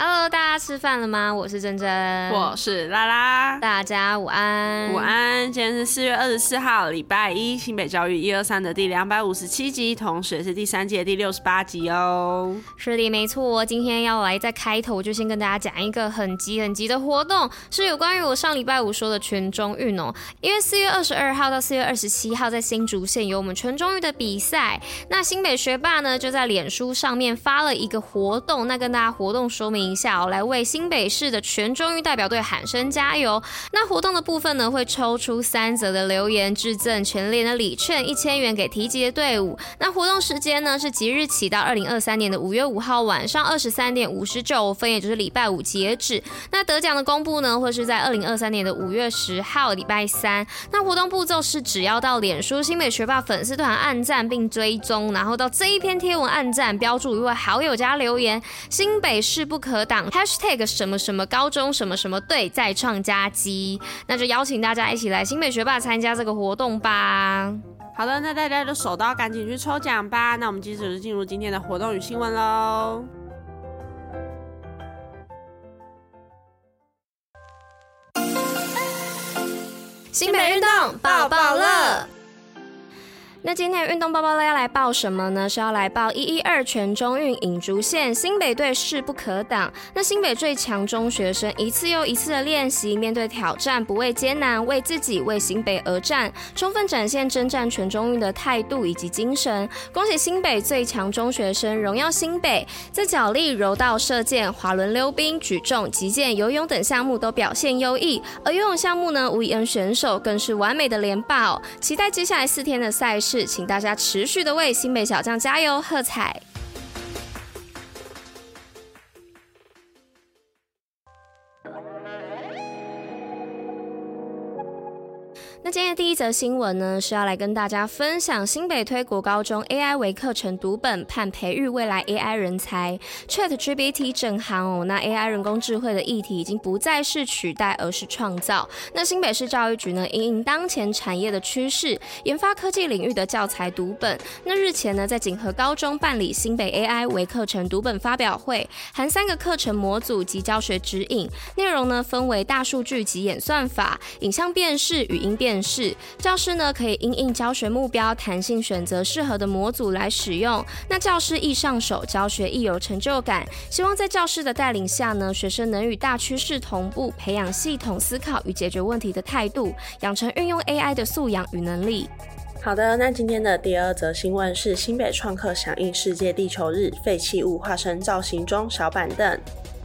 Hello，大家吃饭了吗？我是珍珍，我是拉拉，大家午安，午安。今天是四月二十四号，礼拜一，新北教育一二三的第两百五十七集，同时也是第三季的第六十八集哦。是的，没错。今天要来在开头就先跟大家讲一个很急很急的活动，是有关于我上礼拜五说的全中运哦。因为四月二十二号到四月二十七号在新竹县有我们全中运的比赛，那新北学霸呢就在脸书上面发了一个活动，那跟大家活动说明。一下哦，来为新北市的全中运代表队喊声加油。那活动的部分呢，会抽出三则的留言，致赠全联的礼券一千元给提及的队伍。那活动时间呢，是即日起到二零二三年的五月五号晚上二十三点五十九分，也就是礼拜五截止。那得奖的公布呢，会是在二零二三年的五月十号礼拜三。那活动步骤是，只要到脸书新北学霸粉丝团按赞并追踪，然后到这一篇贴文按赞，标注一位好友加留言，新北市不可。党 #hashtag 什么什么高中什么什么队再创佳绩，那就邀请大家一起来新北学霸参加这个活动吧。好的，那大家就手刀赶紧去抽奖吧。那我们接着就进入今天的活动与新闻喽。新北运动报报乐。那今天运动报报呢要来报什么呢？是要来报一一二全中运影竹线新北队势不可挡。那新北最强中学生一次又一次的练习，面对挑战不畏艰难，为自己为新北而战，充分展现征战全中运的态度以及精神。恭喜新北最强中学生荣耀新北，在角力、柔道、射箭、滑轮溜冰、举重、击剑、游泳等项目都表现优异。而游泳项目呢，吴以恩选手更是完美的连霸。期待接下来四天的赛事。请大家持续的为新北小将加油喝彩。那今天第一则新闻呢，是要来跟大家分享新北推国高中 AI 为课程读本，盼培育未来 AI 人才。ChatGPT 正夯哦，那 AI 人工智慧的议题已经不再是取代，而是创造。那新北市教育局呢，因应当前产业的趋势，研发科技领域的教材读本。那日前呢，在锦和高中办理新北 AI 为课程读本发表会，含三个课程模组及教学指引，内容呢分为大数据及演算法、影像辨识、语音辨是教师呢，可以因应教学目标，弹性选择适合的模组来使用。那教师易上手，教学易有成就感。希望在教师的带领下呢，学生能与大趋势同步，培养系统思考与解决问题的态度，养成运用 AI 的素养与能力。好的，那今天的第二则新闻是新北创客响应世界地球日，废弃物化身造型中小板凳。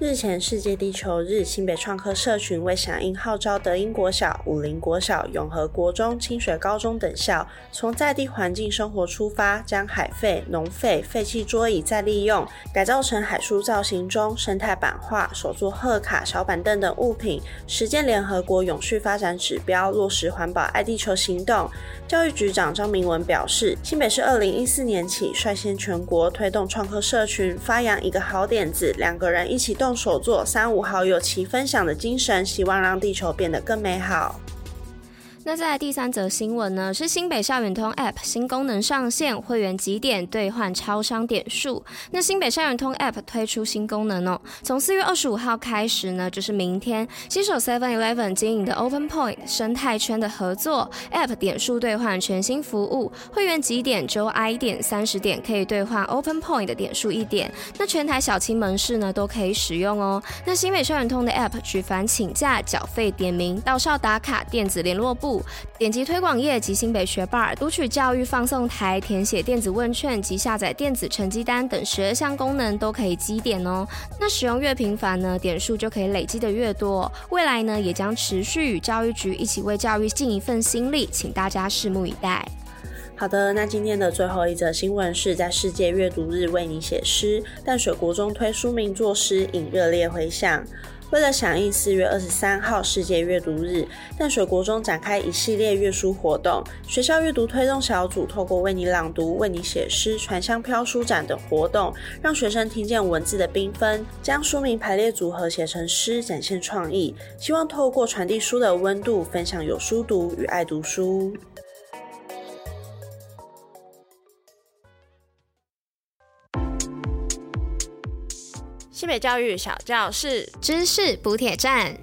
日前世界地球日，新北创客社群为响应号召，德英国小、武林国小、永和国中、清水高中等校，从在地环境生活出发，将海废、农废、废弃桌椅再利用，改造成海书造型中生态版画、手作贺卡、小板凳等物品，实践联合国永续发展指标，落实环保爱地球行动。教育局长张明文表示，新北市二零一四年起率先全国推动创客社群，发扬一个好点子，两个人一起动。用手做，三五好友齐分享的精神，希望让地球变得更美好。那再来第三则新闻呢？是新北校园通 App 新功能上线，会员几点兑换超商点数。那新北校园通 App 推出新功能哦，从四月二十五号开始呢，就是明天，携手 Seven Eleven 经营的 Open Point 生态圈的合作，App 点数兑换全新服务，会员几点周 I 点三十点可以兑换 Open Point 的点数一点。那全台小青门市呢都可以使用哦。那新北校园通的 App 举凡请假、缴费、点名、到校打卡、电子联络簿。点击推广页及新北学霸读取教育放送台，填写电子问卷及下载电子成绩单等十二项功能都可以积点哦。那使用越频繁呢，点数就可以累积的越多。未来呢，也将持续与教育局一起为教育尽一份心力，请大家拭目以待。好的，那今天的最后一则新闻是在世界阅读日为你写诗，淡水国中推书名作诗，引热烈回响。为了响应四月二十三号世界阅读日，淡水国中展开一系列阅书活动。学校阅读推动小组透过为你朗读、为你写诗、传香飘书展等活动，让学生听见文字的缤纷，将书名排列组合写成诗，展现创意。希望透过传递书的温度，分享有书读与爱读书。新北教育小教室，知识补铁站。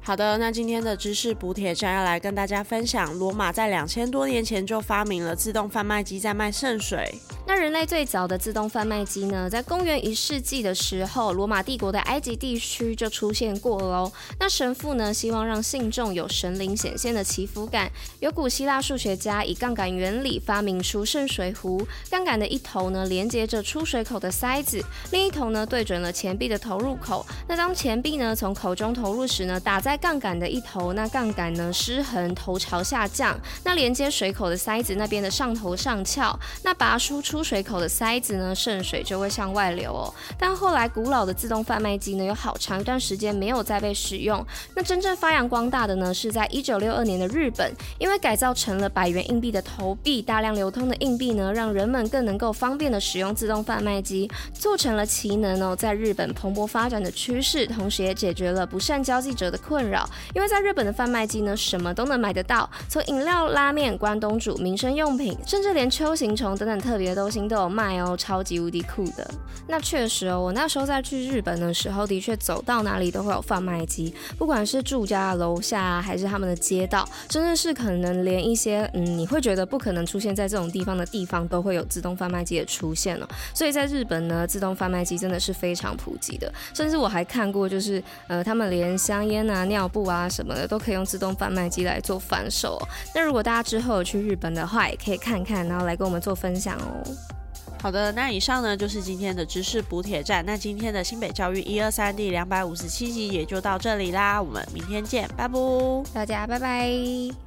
好的，那今天的知识补铁站要来跟大家分享，罗马在两千多年前就发明了自动贩卖机，在卖圣水。那人类最早的自动贩卖机呢，在公元一世纪的时候，罗马帝国的埃及地区就出现过喽。那神父呢，希望让信众有神灵显现的祈福感。有古希腊数学家以杠杆原理发明出圣水壶，杠杆的一头呢连接着出水口的塞子，另一头呢对准了钱币的投入口。那当钱币呢从口中投入时呢，打在杠杆的一头，那杠杆呢失衡，头朝下降。那连接水口的塞子那边的上头上翘，那拔出出出水口的塞子呢，渗水就会向外流哦。但后来古老的自动贩卖机呢，有好长一段时间没有再被使用。那真正发扬光大的呢，是在一九六二年的日本，因为改造成了百元硬币的投币，大量流通的硬币呢，让人们更能够方便的使用自动贩卖机，做成了其能哦，在日本蓬勃发展的趋势，同时也解决了不善交际者的困扰。因为在日本的贩卖机呢，什么都能买得到，从饮料、拉面、关东煮、民生用品，甚至连秋形虫等等特别的流行都有卖哦，超级无敌酷的。那确实哦，我那时候在去日本的时候，的确走到哪里都会有贩卖机，不管是住家楼下啊，还是他们的街道，真的是可能连一些嗯，你会觉得不可能出现在这种地方的地方，都会有自动贩卖机的出现了。所以在日本呢，自动贩卖机真的是非常普及的，甚至我还看过，就是呃，他们连香烟啊、尿布啊什么的都可以用自动贩卖机来做贩售哦。那如果大家之后有去日本的话，也可以看看，然后来跟我们做分享哦。好的，那以上呢就是今天的知识补铁站。那今天的新北教育一二三第两百五十七集也就到这里啦，我们明天见，拜拜，大家拜拜。